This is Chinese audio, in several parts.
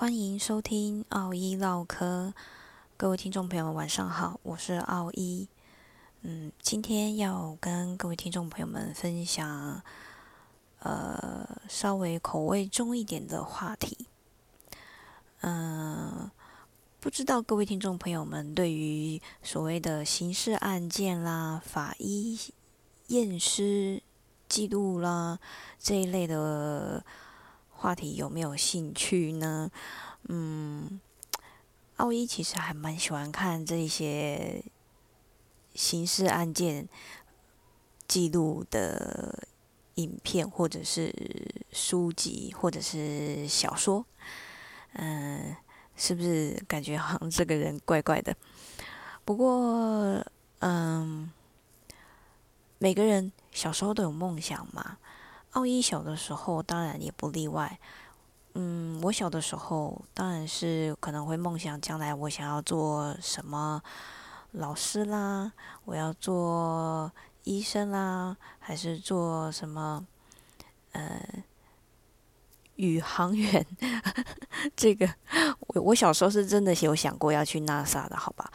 欢迎收听奥一唠嗑，各位听众朋友们，晚上好，我是奥一。嗯，今天要跟各位听众朋友们分享，呃，稍微口味重一点的话题。嗯，不知道各位听众朋友们对于所谓的刑事案件啦、法医验尸记录啦这一类的。话题有没有兴趣呢？嗯，奥一其实还蛮喜欢看这些刑事案件记录的影片，或者是书籍，或者是小说。嗯，是不是感觉好像这个人怪怪的？不过，嗯，每个人小时候都有梦想嘛。奥一小的时候，当然也不例外。嗯，我小的时候，当然是可能会梦想将来我想要做什么老师啦，我要做医生啦，还是做什么呃宇航员？这个我我小时候是真的有想过要去 NASA 的，好吧？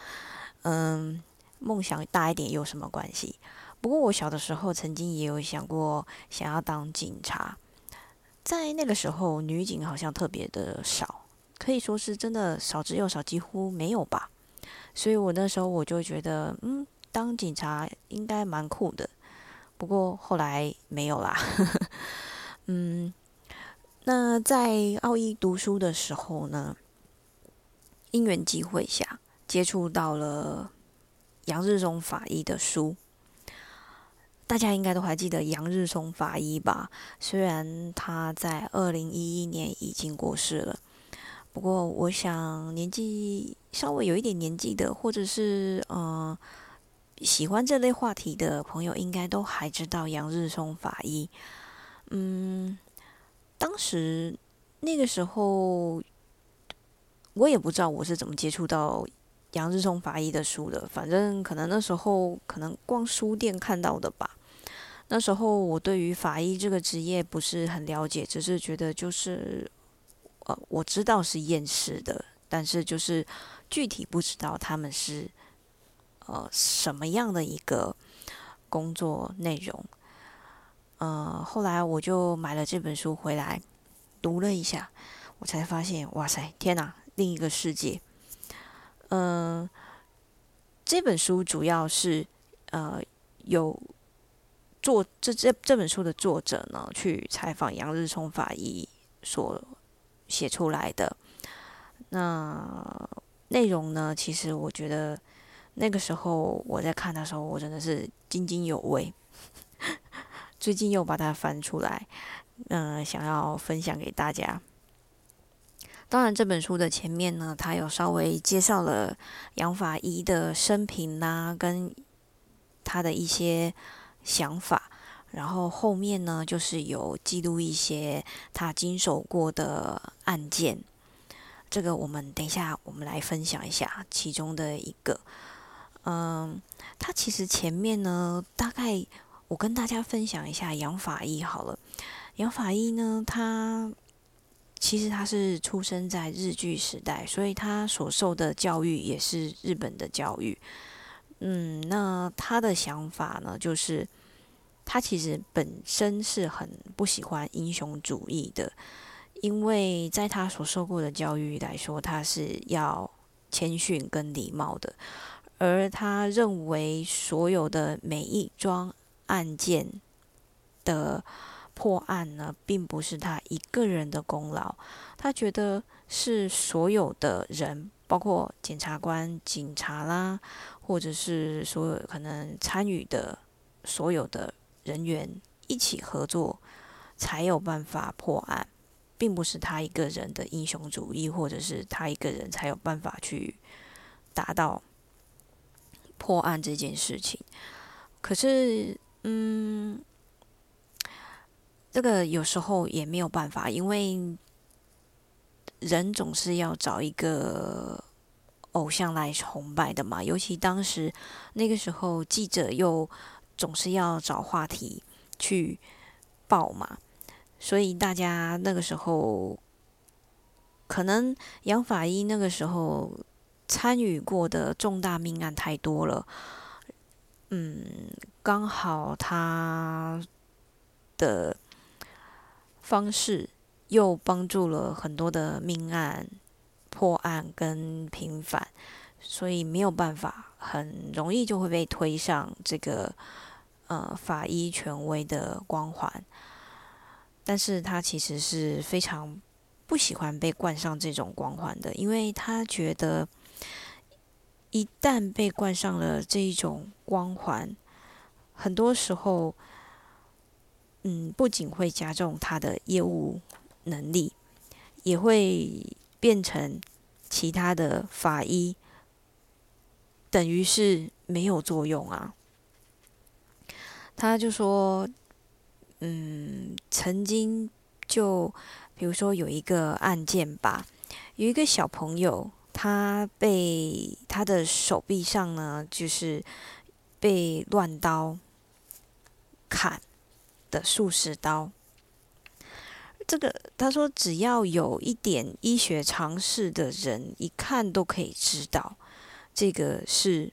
嗯，梦想大一点有什么关系？不过我小的时候曾经也有想过想要当警察，在那个时候女警好像特别的少，可以说是真的少之又少，几乎没有吧。所以我那时候我就觉得，嗯，当警察应该蛮酷的。不过后来没有啦。嗯，那在奥义读书的时候呢，因缘机会下接触到了杨日中法医的书。大家应该都还记得杨日松法医吧？虽然他在二零一一年已经过世了，不过我想年纪稍微有一点年纪的，或者是呃喜欢这类话题的朋友，应该都还知道杨日松法医。嗯，当时那个时候，我也不知道我是怎么接触到。杨日松法医的书的，反正可能那时候可能逛书店看到的吧。那时候我对于法医这个职业不是很了解，只是觉得就是呃，我知道是验尸的，但是就是具体不知道他们是呃什么样的一个工作内容。呃，后来我就买了这本书回来读了一下，我才发现，哇塞，天哪，另一个世界。嗯，这本书主要是呃有作这这这本书的作者呢去采访杨日聪法医所写出来的。那内容呢，其实我觉得那个时候我在看的时候，我真的是津津有味。最近又把它翻出来，嗯，想要分享给大家。当然，这本书的前面呢，他有稍微介绍了杨法医的生平啦，跟他的一些想法。然后后面呢，就是有记录一些他经手过的案件。这个我们等一下，我们来分享一下其中的一个。嗯，他其实前面呢，大概我跟大家分享一下杨法医好了。杨法医呢，他。其实他是出生在日据时代，所以他所受的教育也是日本的教育。嗯，那他的想法呢，就是他其实本身是很不喜欢英雄主义的，因为在他所受过的教育来说，他是要谦逊跟礼貌的，而他认为所有的每一桩案件的。破案呢，并不是他一个人的功劳，他觉得是所有的人，包括检察官、警察啦，或者是所有可能参与的所有的人员一起合作，才有办法破案，并不是他一个人的英雄主义，或者是他一个人才有办法去达到破案这件事情。可是，嗯。这个有时候也没有办法，因为人总是要找一个偶像来崇拜的嘛。尤其当时那个时候，记者又总是要找话题去报嘛，所以大家那个时候可能杨法医那个时候参与过的重大命案太多了，嗯，刚好他的方式又帮助了很多的命案破案跟平反，所以没有办法，很容易就会被推上这个呃法医权威的光环。但是他其实是非常不喜欢被冠上这种光环的，因为他觉得一旦被冠上了这一种光环，很多时候，嗯，不仅会加重他的业务能力，也会变成其他的法医等于是没有作用啊。他就说。嗯，曾经就比如说有一个案件吧，有一个小朋友，他被他的手臂上呢，就是被乱刀砍的数十刀。这个他说，只要有一点医学常识的人，一看都可以知道这个是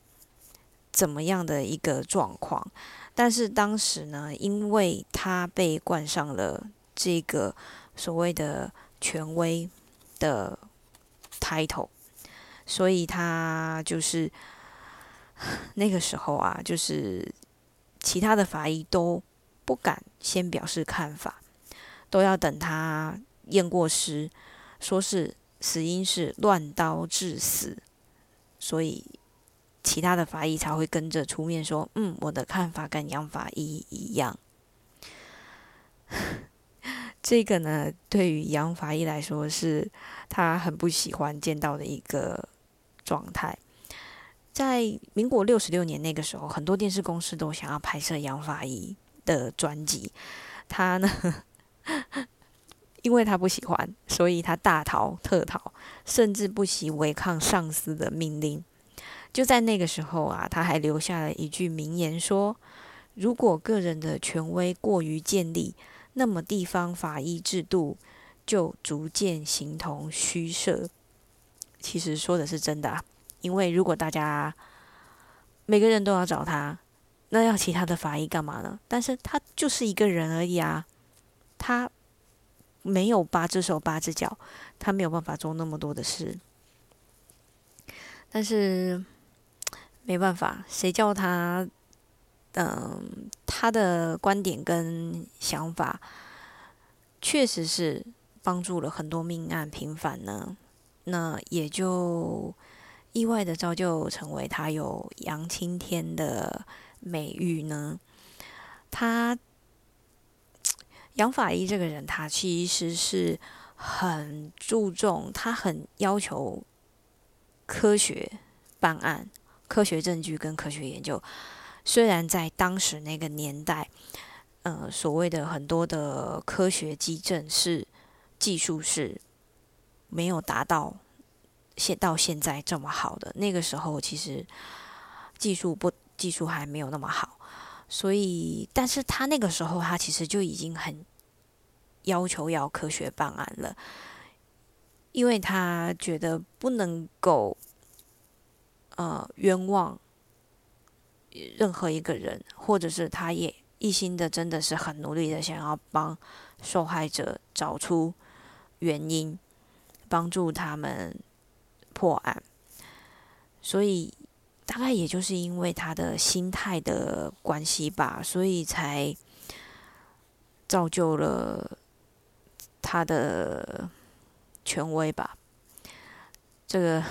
怎么样的一个状况。但是当时呢，因为他被冠上了这个所谓的权威的 title，所以他就是那个时候啊，就是其他的法医都不敢先表示看法，都要等他验过尸，说是死因是乱刀致死，所以。其他的法医才会跟着出面说：“嗯，我的看法跟杨法医一样。”这个呢，对于杨法医来说，是他很不喜欢见到的一个状态。在民国六十六年那个时候，很多电视公司都想要拍摄杨法医的专辑。他呢，因为他不喜欢，所以他大逃特逃，甚至不惜违抗上司的命令。就在那个时候啊，他还留下了一句名言，说：“如果个人的权威过于建立，那么地方法医制度就逐渐形同虚设。”其实说的是真的，因为如果大家每个人都要找他，那要其他的法医干嘛呢？但是他就是一个人而已啊，他没有八只手八只脚，他没有办法做那么多的事，但是。没办法，谁叫他，嗯，他的观点跟想法，确实是帮助了很多命案平反呢。那也就意外的造就成为他有杨青天的美誉呢。他杨法医这个人，他其实是很注重，他很要求科学办案。科学证据跟科学研究，虽然在当时那个年代，呃，所谓的很多的科学基证是技术是没有达到现到现在这么好的。那个时候其实技术不技术还没有那么好，所以，但是他那个时候他其实就已经很要求要科学办案了，因为他觉得不能够。呃，冤枉任何一个人，或者是他也一心的，真的是很努力的想要帮受害者找出原因，帮助他们破案。所以，大概也就是因为他的心态的关系吧，所以才造就了他的权威吧。这个。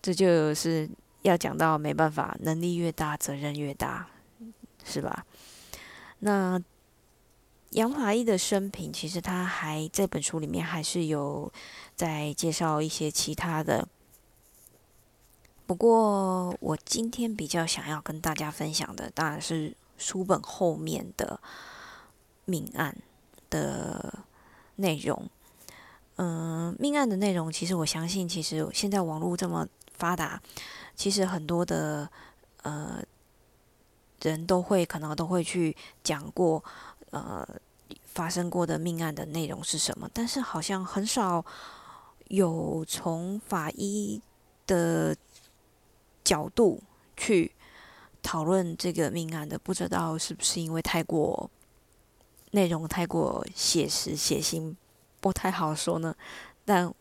这就是要讲到没办法，能力越大，责任越大，是吧？那杨华义的生平，其实他还这本书里面还是有在介绍一些其他的。不过我今天比较想要跟大家分享的，当然是书本后面的命案的内容。嗯，命案的内容，其实我相信，其实现在网络这么。发达，其实很多的呃人都会可能都会去讲过呃发生过的命案的内容是什么，但是好像很少有从法医的角度去讨论这个命案的，不知道是不是因为太过内容太过写实写腥，不太好说呢。但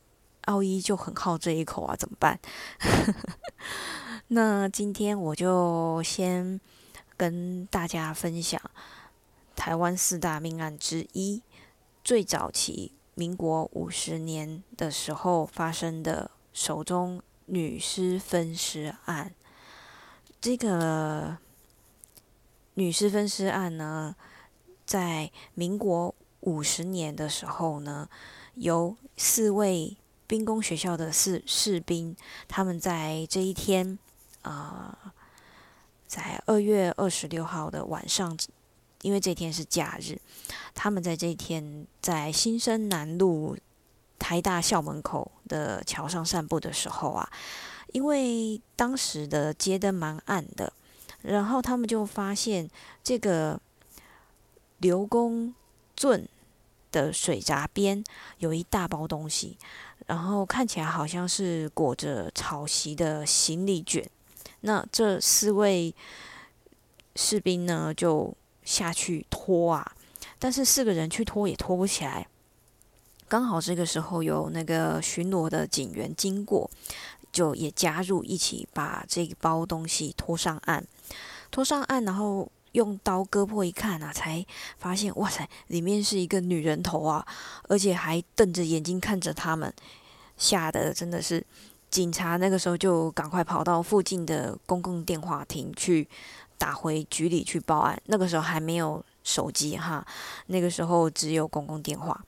奥伊就很好这一口啊，怎么办？那今天我就先跟大家分享台湾四大命案之一，最早期民国五十年的时候发生的手中女尸分尸案。这个女尸分尸案呢，在民国五十年的时候呢，由四位。兵工学校的士士兵，他们在这一天，啊，在二月二十六号的晚上，因为这天是假日，他们在这一天在新生南路台大校门口的桥上散步的时候啊，因为当时的街灯蛮暗的，然后他们就发现这个刘公圳的水闸边有一大包东西。然后看起来好像是裹着草席的行李卷，那这四位士兵呢就下去拖啊，但是四个人去拖也拖不起来。刚好这个时候有那个巡逻的警员经过，就也加入一起把这一包东西拖上岸。拖上岸，然后用刀割破一看啊，才发现哇塞，里面是一个女人头啊，而且还瞪着眼睛看着他们。吓得真的是，警察那个时候就赶快跑到附近的公共电话亭去打回局里去报案。那个时候还没有手机哈，那个时候只有公共电话。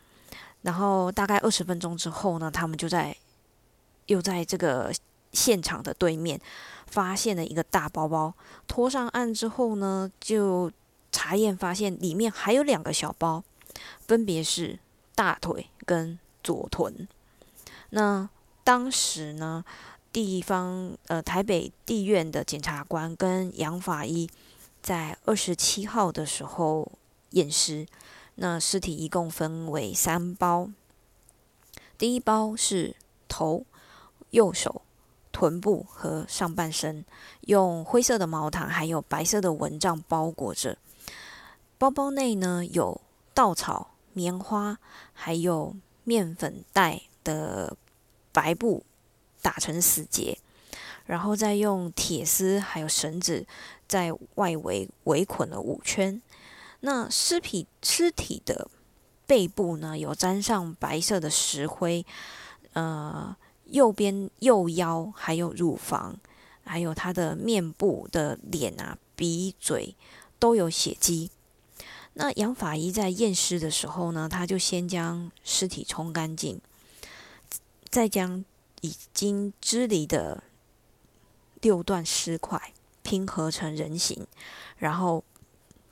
然后大概二十分钟之后呢，他们就在又在这个现场的对面发现了一个大包包。拖上岸之后呢，就查验发现里面还有两个小包，分别是大腿跟左臀。那当时呢，地方呃台北地院的检察官跟杨法医在二十七号的时候验尸，那尸体一共分为三包，第一包是头、右手、臀部和上半身，用灰色的毛毯还有白色的蚊帐包裹着，包包内呢有稻草、棉花还有面粉袋。的白布打成死结，然后再用铁丝还有绳子在外围围捆了五圈。那尸体尸体的背部呢，有沾上白色的石灰，呃，右边右腰还有乳房，还有他的面部的脸啊、鼻、嘴都有血迹。那杨法医在验尸的时候呢，他就先将尸体冲干净。再将已经支离的六段尸块拼合成人形，然后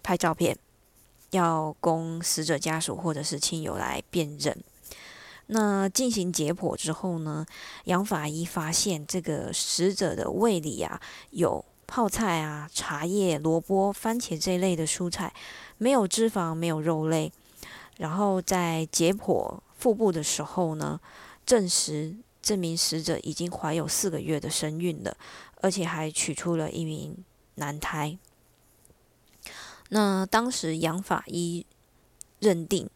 拍照片，要供死者家属或者是亲友来辨认。那进行解剖之后呢，杨法医发现这个死者的胃里啊有泡菜啊、茶叶、萝卜、番茄这一类的蔬菜，没有脂肪，没有肉类。然后在解剖腹部的时候呢。证实这名死者已经怀有四个月的身孕了，而且还取出了一名男胎。那当时杨法医认定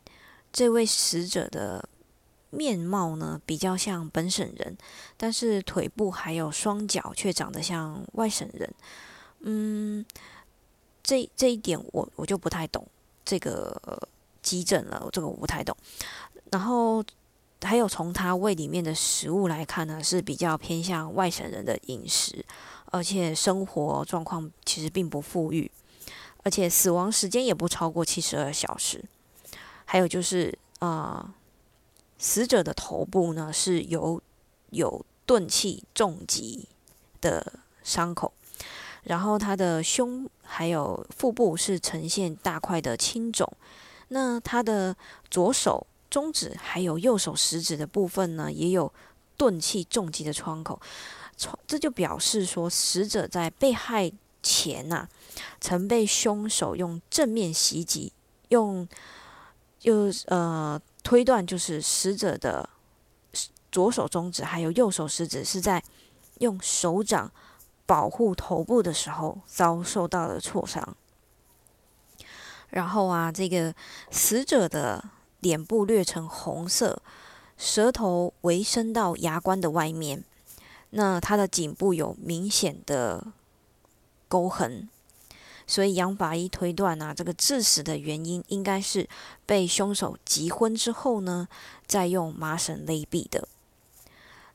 这位死者的面貌呢比较像本省人，但是腿部还有双脚却长得像外省人。嗯，这这一点我我就不太懂这个急诊了，这个我不太懂。然后。还有从他胃里面的食物来看呢，是比较偏向外省人的饮食，而且生活状况其实并不富裕，而且死亡时间也不超过七十二小时。还有就是啊，死者的头部呢是有有钝器重击的伤口，然后他的胸还有腹部是呈现大块的青肿，那他的左手。中指还有右手食指的部分呢，也有钝器重击的创口，这就表示说死者在被害前呐，曾被凶手用正面袭击，用，就呃推断就是死者的左手中指还有右手食指是在用手掌保护头部的时候遭受到了挫伤。然后啊，这个死者的脸部略呈红色，舌头微伸到牙关的外面。那他的颈部有明显的沟痕，所以杨法医推断啊，这个致死的原因应该是被凶手急昏之后呢，再用麻绳勒毙的。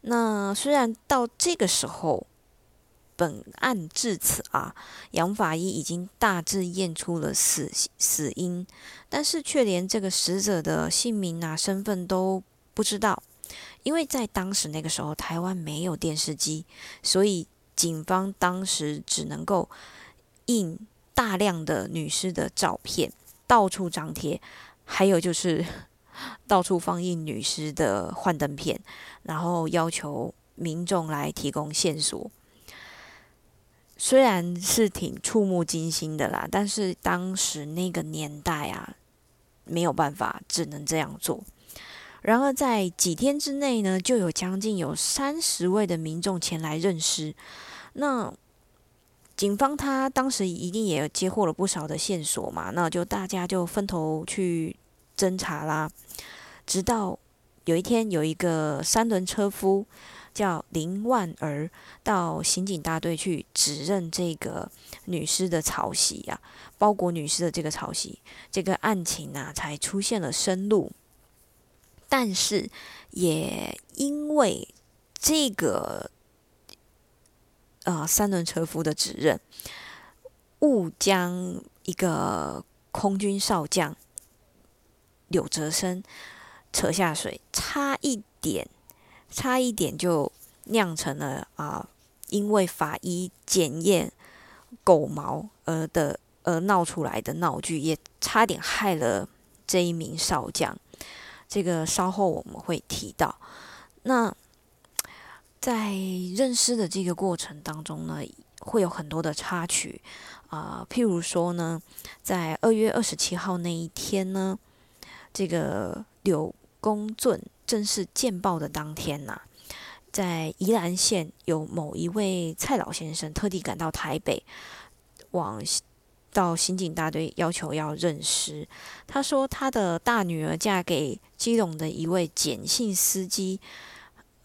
那虽然到这个时候，本案至此啊，杨法医已经大致验出了死死因，但是却连这个死者的姓名啊、身份都不知道。因为在当时那个时候，台湾没有电视机，所以警方当时只能够印大量的女尸的照片，到处张贴，还有就是 到处放映女尸的幻灯片，然后要求民众来提供线索。虽然是挺触目惊心的啦，但是当时那个年代啊，没有办法，只能这样做。然而，在几天之内呢，就有将近有三十位的民众前来认尸。那警方他当时一定也接获了不少的线索嘛，那就大家就分头去侦查啦。直到有一天，有一个三轮车夫叫林万儿到刑警大队去指认这个女尸的草席啊，包裹女尸的这个草席，这个案情啊才出现了生路。但是，也因为这个呃三轮车夫的指认，误将一个空军少将柳泽生扯下水，差一点，差一点就酿成了啊，因为法医检验狗毛而的而闹出来的闹剧，也差点害了这一名少将。这个稍后我们会提到。那在认尸的这个过程当中呢，会有很多的插曲啊，譬如说呢，在二月二十七号那一天呢，这个柳公圳正式见报的当天呐，在宜兰县有某一位蔡老先生特地赶到台北往。到刑警大队要求要认尸，他说他的大女儿嫁给基隆的一位简姓司机，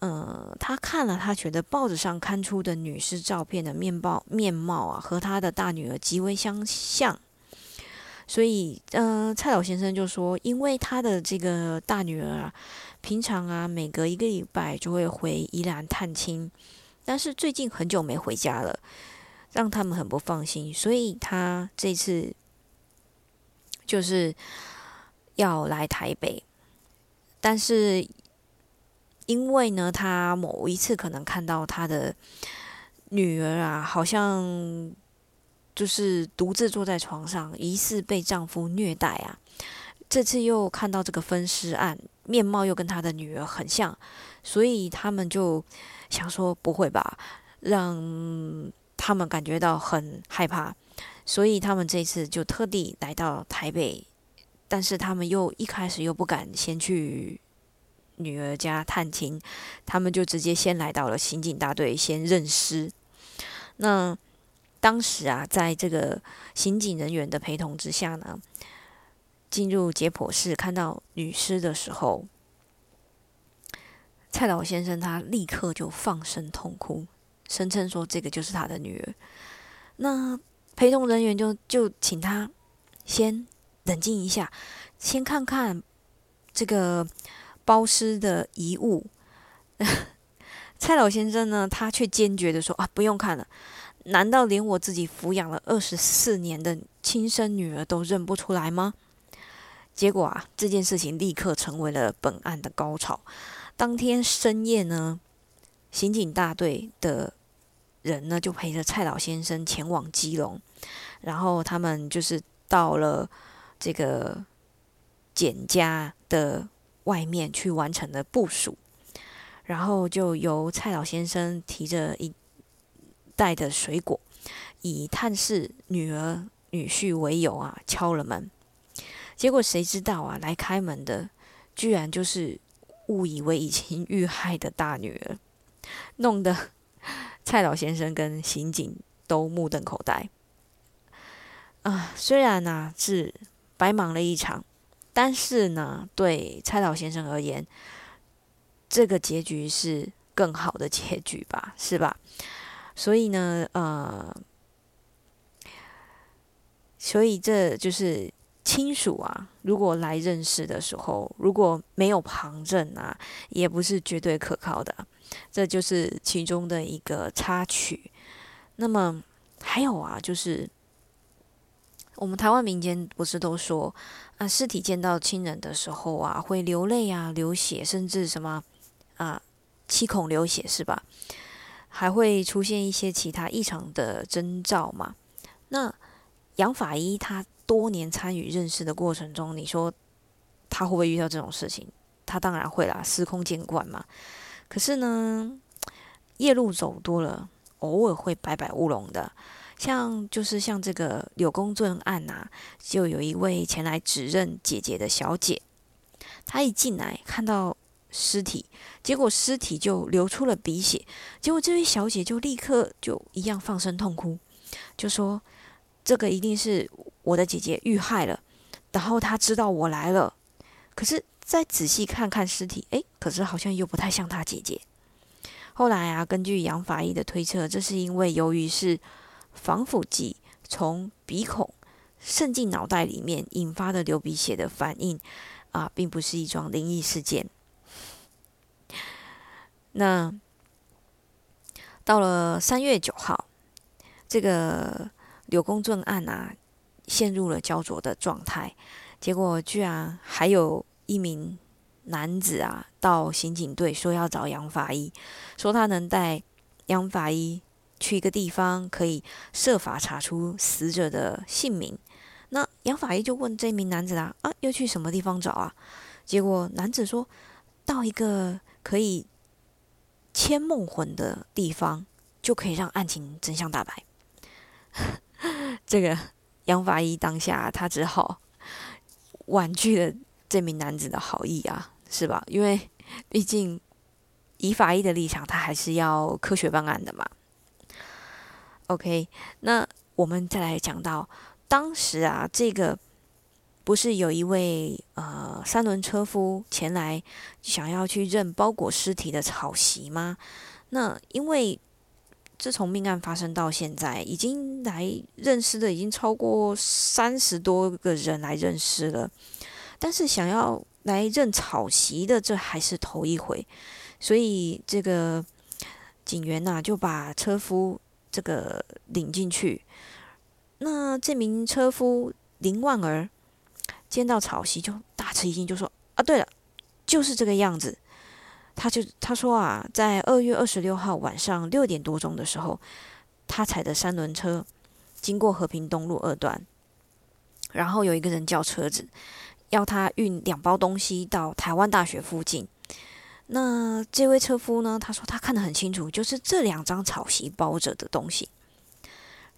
呃，他看了，他觉得报纸上刊出的女士照片的面貌面貌啊，和他的大女儿极为相像，所以，呃，蔡老先生就说，因为他的这个大女儿啊，平常啊，每隔一个礼拜就会回宜兰探亲，但是最近很久没回家了。让他们很不放心，所以他这次就是要来台北，但是因为呢，他某一次可能看到他的女儿啊，好像就是独自坐在床上，疑似被丈夫虐待啊。这次又看到这个分尸案，面貌又跟他的女儿很像，所以他们就想说：不会吧，让。他们感觉到很害怕，所以他们这次就特地来到台北，但是他们又一开始又不敢先去女儿家探亲，他们就直接先来到了刑警大队先认尸。那当时啊，在这个刑警人员的陪同之下呢，进入解剖室看到女尸的时候，蔡老先生他立刻就放声痛哭。声称说这个就是他的女儿，那陪同人员就就请他先冷静一下，先看看这个包尸的遗物。蔡老先生呢，他却坚决的说：“啊，不用看了，难道连我自己抚养了二十四年的亲生女儿都认不出来吗？”结果啊，这件事情立刻成为了本案的高潮。当天深夜呢，刑警大队的。人呢，就陪着蔡老先生前往基隆，然后他们就是到了这个简家的外面去完成的部署，然后就由蔡老先生提着一袋的水果，以探视女儿女婿为由啊，敲了门。结果谁知道啊，来开门的居然就是误以为已经遇害的大女儿，弄得蔡老先生跟刑警都目瞪口呆。啊，虽然呢是白忙了一场，但是呢，对蔡老先生而言，这个结局是更好的结局吧，是吧？所以呢，呃，所以这就是亲属啊，如果来认识的时候，如果没有旁证啊，也不是绝对可靠的，这就是其中的一个插曲。那么还有啊，就是。我们台湾民间不是都说啊，尸体见到亲人的时候啊，会流泪啊、流血，甚至什么啊，七孔流血是吧？还会出现一些其他异常的征兆嘛？那杨法医他多年参与认识的过程中，你说他会不会遇到这种事情？他当然会啦，司空见惯嘛。可是呢，夜路走多了，偶尔会摆摆乌龙的。像就是像这个柳公圳案呐，就有一位前来指认姐姐的小姐，她一进来看到尸体，结果尸体就流出了鼻血，结果这位小姐就立刻就一样放声痛哭，就说这个一定是我的姐姐遇害了，然后她知道我来了，可是再仔细看看尸体，诶，可是好像又不太像她姐姐。后来啊，根据杨法医的推测，这是因为由于是。防腐剂从鼻孔渗进脑袋里面引发的流鼻血的反应啊，并不是一桩灵异事件。那到了三月九号，这个柳公正案啊，陷入了焦灼的状态。结果居然还有一名男子啊，到刑警队说要找杨法医，说他能带杨法医。去一个地方可以设法查出死者的姓名。那杨法医就问这名男子啊：“啊，要去什么地方找啊？”结果男子说到一个可以牵梦魂的地方，就可以让案情真相大白。这个杨法医当下他只好婉拒了这名男子的好意啊，是吧？因为毕竟以法医的立场，他还是要科学办案的嘛。OK，那我们再来讲到当时啊，这个不是有一位呃三轮车夫前来想要去认包裹尸体的草席吗？那因为自从命案发生到现在，已经来认尸的已经超过三十多个人来认尸了，但是想要来认草席的，这还是头一回，所以这个警员呐就把车夫。这个领进去，那这名车夫林万儿见到草席就大吃一惊，就说：“啊，对了，就是这个样子。”他就他说啊，在二月二十六号晚上六点多钟的时候，他踩着三轮车经过和平东路二段，然后有一个人叫车子要他运两包东西到台湾大学附近。那这位车夫呢？他说他看得很清楚，就是这两张草席包着的东西。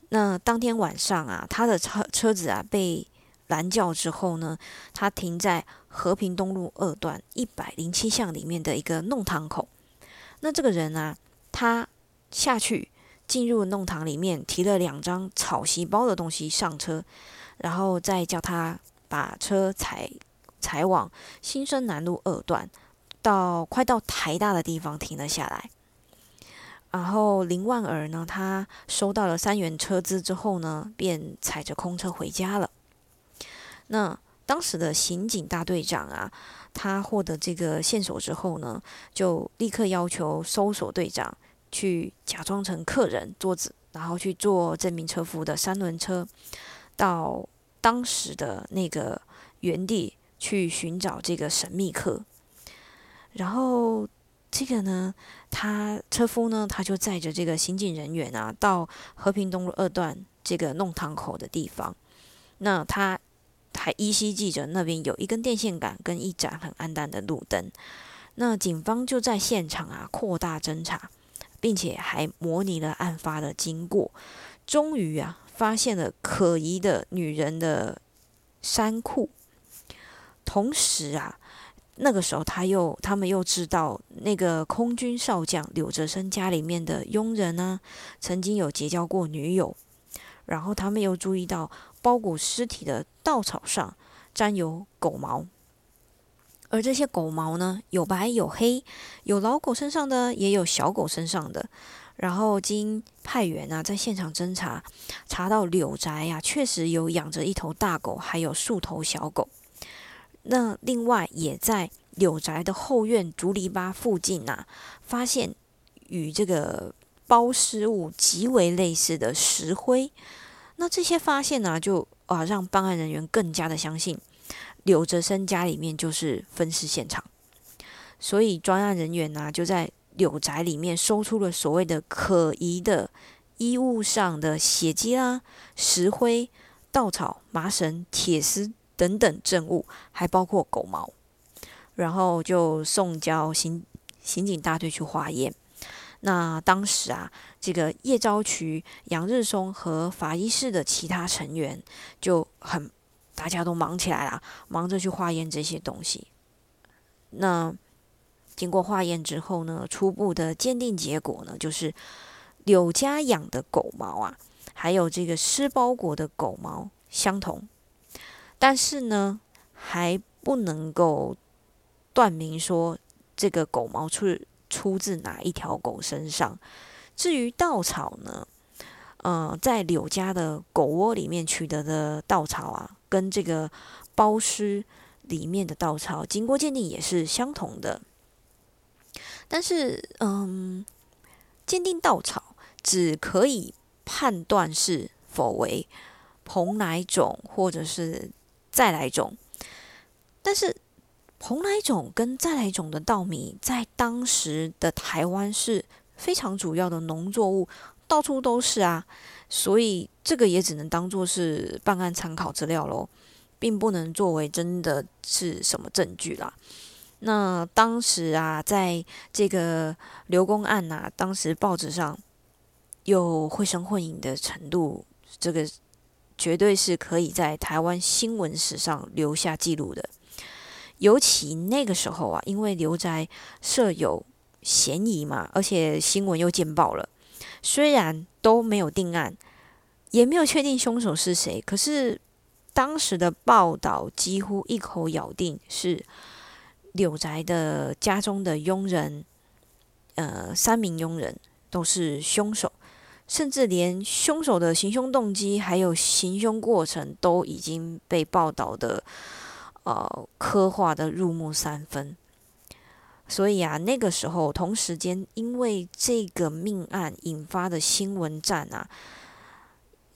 那当天晚上啊，他的车车子啊被拦轿之后呢，他停在和平东路二段一百零七巷里面的一个弄堂口。那这个人啊，他下去进入弄堂里面，提了两张草席包的东西上车，然后再叫他把车踩踩往新生南路二段。到快到台大的地方停了下来，然后林万儿呢，他收到了三元车资之后呢，便踩着空车回家了。那当时的刑警大队长啊，他获得这个线索之后呢，就立刻要求搜索队长去假装成客人坐子，然后去坐这名车夫的三轮车，到当时的那个原地去寻找这个神秘客。然后这个呢，他车夫呢，他就载着这个刑警人员啊，到和平东路二段这个弄堂口的地方。那他还依稀记着那边有一根电线杆跟一盏很暗淡的路灯。那警方就在现场啊扩大侦查，并且还模拟了案发的经过。终于啊，发现了可疑的女人的衫裤，同时啊。那个时候，他又他们又知道那个空军少将柳泽生家里面的佣人呢，曾经有结交过女友，然后他们又注意到包裹尸体的稻草上沾有狗毛，而这些狗毛呢，有白有黑，有老狗身上的，也有小狗身上的。然后经派员啊，在现场侦查，查到柳宅呀，确实有养着一头大狗，还有数头小狗。那另外也在柳宅的后院竹篱笆附近呐，发现与这个包尸物极为类似的石灰。那这些发现呢，就啊让办案人员更加的相信柳泽生家里面就是分尸现场。所以专案人员呢，就在柳宅里面搜出了所谓的可疑的衣物上的血迹啦、石灰、稻草、麻绳、铁丝。等等证物，还包括狗毛，然后就送交刑刑警大队去化验。那当时啊，这个叶昭渠、杨日松和法医室的其他成员就很，大家都忙起来了，忙着去化验这些东西。那经过化验之后呢，初步的鉴定结果呢，就是柳家养的狗毛啊，还有这个湿包裹的狗毛相同。但是呢，还不能够断明说这个狗毛出出自哪一条狗身上。至于稻草呢，呃，在柳家的狗窝里面取得的稻草啊，跟这个包尸里面的稻草经过鉴定也是相同的。但是，嗯，鉴定稻草只可以判断是否为蓬莱种，或者是。再来种，但是蓬莱种跟再来种的稻米在当时的台湾是非常主要的农作物，到处都是啊，所以这个也只能当做是办案参考资料喽，并不能作为真的是什么证据啦。那当时啊，在这个刘公案呐，当时报纸上有绘声绘影的程度，这个。绝对是可以在台湾新闻史上留下记录的。尤其那个时候啊，因为刘宅设有嫌疑嘛，而且新闻又见报了，虽然都没有定案，也没有确定凶手是谁，可是当时的报道几乎一口咬定是柳宅的家中的佣人，呃，三名佣人都是凶手。甚至连凶手的行凶动机还有行凶过程都已经被报道的，呃，刻画的入木三分。所以啊，那个时候同时间，因为这个命案引发的新闻战啊，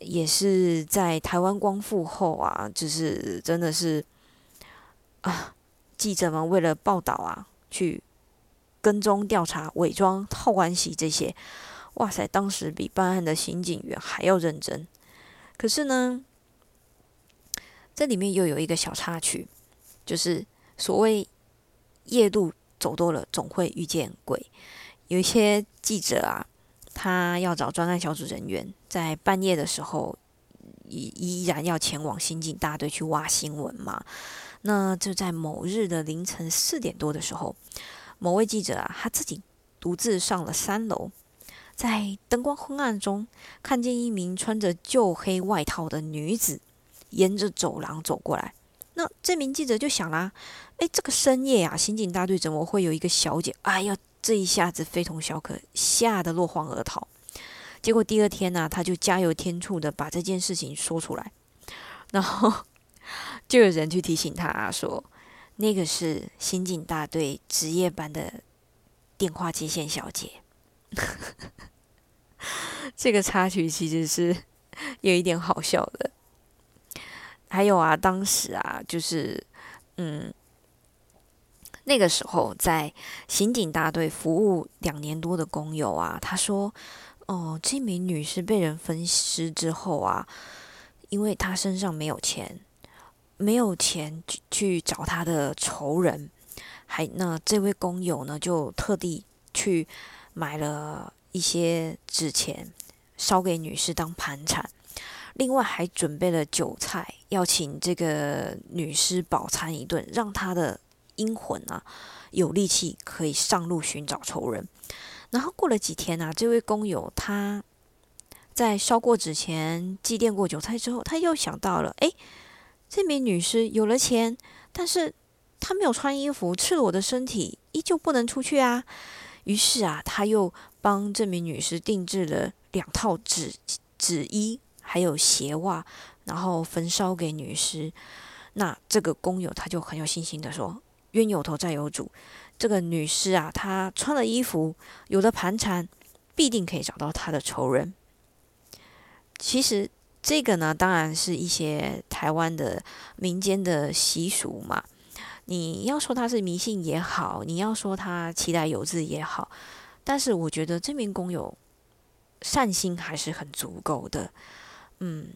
也是在台湾光复后啊，就是真的是啊，记者们为了报道啊，去跟踪调查、伪装、套关系这些。哇塞！当时比办案的刑警员还要认真。可是呢，这里面又有一个小插曲，就是所谓夜路走多了，总会遇见鬼。有一些记者啊，他要找专案小组人员，在半夜的时候，依依然要前往刑警大队去挖新闻嘛。那就在某日的凌晨四点多的时候，某位记者啊，他自己独自上了三楼。在灯光昏暗中，看见一名穿着旧黑外套的女子沿着走廊走过来。那这名记者就想啦：“哎，这个深夜啊，刑警大队怎么会有一个小姐？哎呀，这一下子非同小可，吓得落荒而逃。”结果第二天呢，他就加油添醋的把这件事情说出来，然后 就有人去提醒他说：“那个是刑警大队值夜班的电话接线小姐。” 这个插曲其实是 有一点好笑的。还有啊，当时啊，就是嗯，那个时候在刑警大队服务两年多的工友啊，他说：“哦，这名女士被人分尸之后啊，因为她身上没有钱，没有钱去去找她的仇人，还那这位工友呢，就特地去。”买了一些纸钱，烧给女士当盘缠，另外还准备了酒菜，要请这个女士饱餐一顿，让她的阴魂啊有力气可以上路寻找仇人。然后过了几天啊，这位工友他在烧过纸钱、祭奠过韭菜之后，他又想到了，哎，这名女尸有了钱，但是她没有穿衣服，赤裸的身体依旧不能出去啊。于是啊，他又帮这名女士定制了两套纸纸衣，还有鞋袜，然后焚烧给女尸。那这个工友他就很有信心的说：“冤有头债有主，这个女尸啊，她穿了衣服，有了盘缠，必定可以找到她的仇人。”其实这个呢，当然是一些台湾的民间的习俗嘛。你要说他是迷信也好，你要说他期待有志也好，但是我觉得这名工友善心还是很足够的。嗯，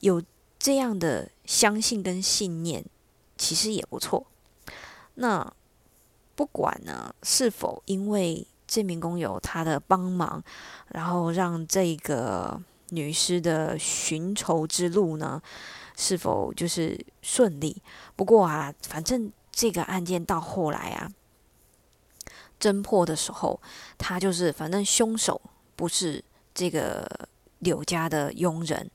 有这样的相信跟信念，其实也不错。那不管呢是否因为这名工友他的帮忙，然后让这个女尸的寻仇之路呢是否就是顺利？不过啊，反正。这个案件到后来啊，侦破的时候，他就是反正凶手不是这个柳家的佣人，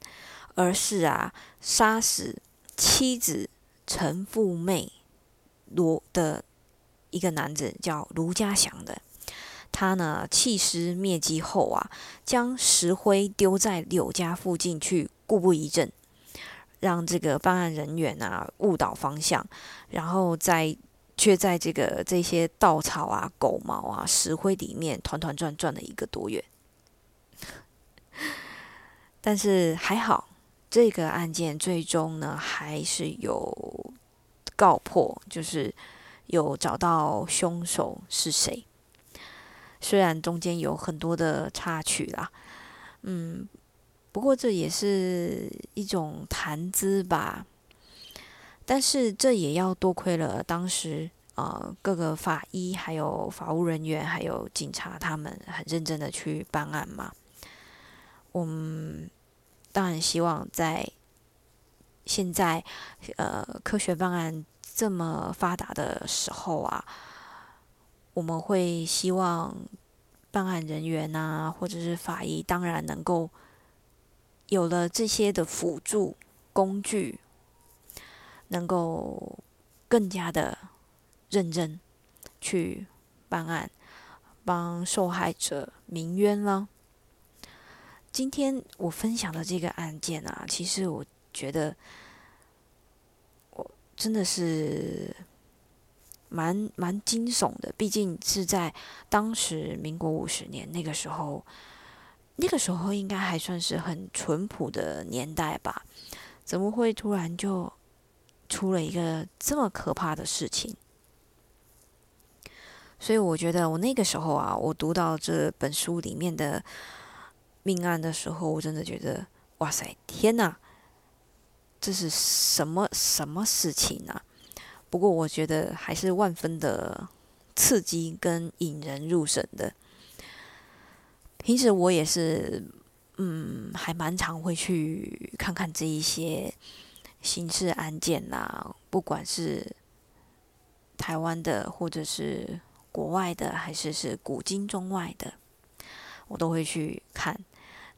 而是啊杀死妻子陈富妹罗的一个男子，叫卢家祥的。他呢弃尸灭迹后啊，将石灰丢在柳家附近去故布疑阵。让这个办案人员啊误导方向，然后在却在这个这些稻草啊、狗毛啊、石灰里面团团转转了一个多月。但是还好，这个案件最终呢还是有告破，就是有找到凶手是谁。虽然中间有很多的插曲啦，嗯。不过这也是一种谈资吧，但是这也要多亏了当时呃各个法医、还有法务人员、还有警察他们很认真的去办案嘛。我们当然希望在现在呃科学办案这么发达的时候啊，我们会希望办案人员呐，或者是法医，当然能够。有了这些的辅助工具，能够更加的认真去办案，帮受害者鸣冤了。今天我分享的这个案件啊，其实我觉得我真的是蛮蛮惊悚的，毕竟是在当时民国五十年那个时候。那个时候应该还算是很淳朴的年代吧？怎么会突然就出了一个这么可怕的事情？所以我觉得我那个时候啊，我读到这本书里面的命案的时候，我真的觉得哇塞，天哪，这是什么什么事情啊？不过我觉得还是万分的刺激跟引人入胜的。平时我也是，嗯，还蛮常会去看看这一些刑事案件啦，不管是台湾的，或者是国外的，还是是古今中外的，我都会去看，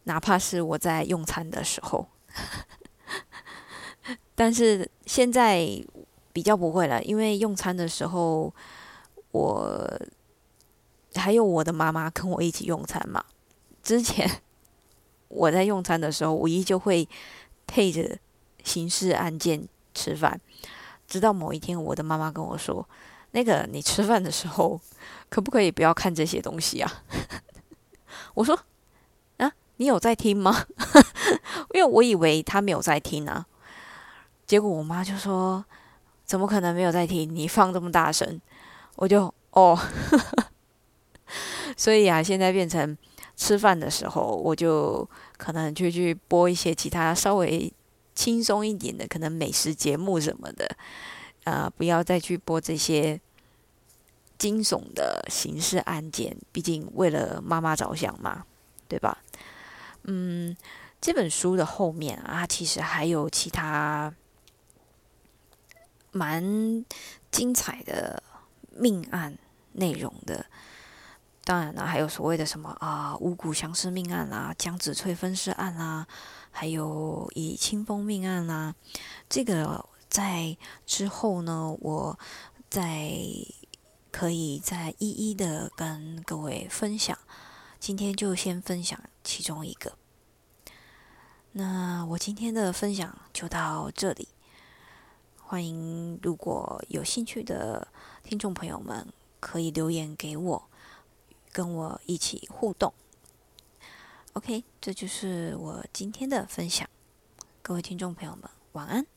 哪怕是我在用餐的时候。但是现在比较不会了，因为用餐的时候，我还有我的妈妈跟我一起用餐嘛。之前我在用餐的时候，我依旧会配着刑事案件吃饭。直到某一天，我的妈妈跟我说：“那个，你吃饭的时候可不可以不要看这些东西啊？” 我说：“啊，你有在听吗？” 因为我以为他没有在听啊。结果我妈就说：“怎么可能没有在听？你放这么大声。”我就哦，所以啊，现在变成。吃饭的时候，我就可能就去播一些其他稍微轻松一点的，可能美食节目什么的，啊，不要再去播这些惊悚的刑事案件。毕竟为了妈妈着想嘛，对吧？嗯，这本书的后面啊，其实还有其他蛮精彩的命案内容的。当然了，还有所谓的什么啊五谷相思命案啦、江子翠分尸案啦，还有以清风命案啦，这个在之后呢，我再可以再一一的跟各位分享。今天就先分享其中一个。那我今天的分享就到这里。欢迎如果有兴趣的听众朋友们，可以留言给我。跟我一起互动，OK，这就是我今天的分享。各位听众朋友们，晚安。